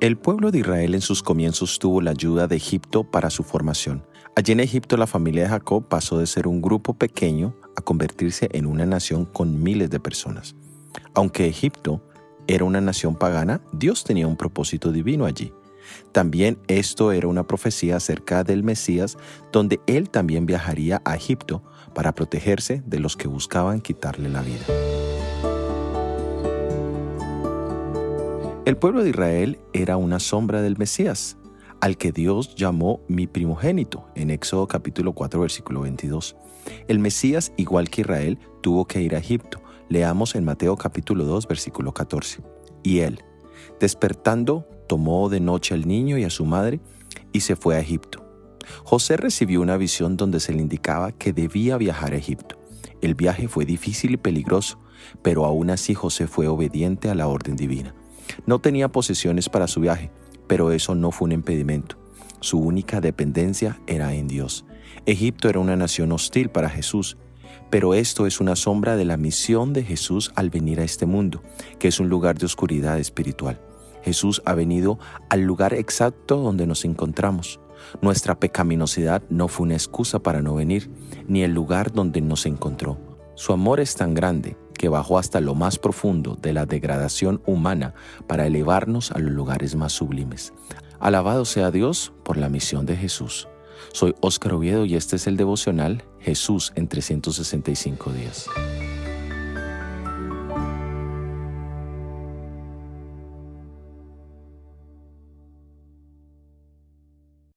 El pueblo de Israel en sus comienzos tuvo la ayuda de Egipto para su formación. Allí en Egipto la familia de Jacob pasó de ser un grupo pequeño a convertirse en una nación con miles de personas. Aunque Egipto era una nación pagana, Dios tenía un propósito divino allí. También esto era una profecía acerca del Mesías, donde él también viajaría a Egipto para protegerse de los que buscaban quitarle la vida. El pueblo de Israel era una sombra del Mesías, al que Dios llamó mi primogénito, en Éxodo capítulo 4 versículo 22. El Mesías, igual que Israel, tuvo que ir a Egipto. Leamos en Mateo capítulo 2 versículo 14. Y él, despertando, tomó de noche al niño y a su madre y se fue a Egipto. José recibió una visión donde se le indicaba que debía viajar a Egipto. El viaje fue difícil y peligroso, pero aún así José fue obediente a la orden divina. No tenía posesiones para su viaje, pero eso no fue un impedimento. Su única dependencia era en Dios. Egipto era una nación hostil para Jesús, pero esto es una sombra de la misión de Jesús al venir a este mundo, que es un lugar de oscuridad espiritual. Jesús ha venido al lugar exacto donde nos encontramos. Nuestra pecaminosidad no fue una excusa para no venir, ni el lugar donde nos encontró. Su amor es tan grande que bajó hasta lo más profundo de la degradación humana para elevarnos a los lugares más sublimes. Alabado sea Dios por la misión de Jesús. Soy Óscar Oviedo y este es el devocional Jesús en 365 días.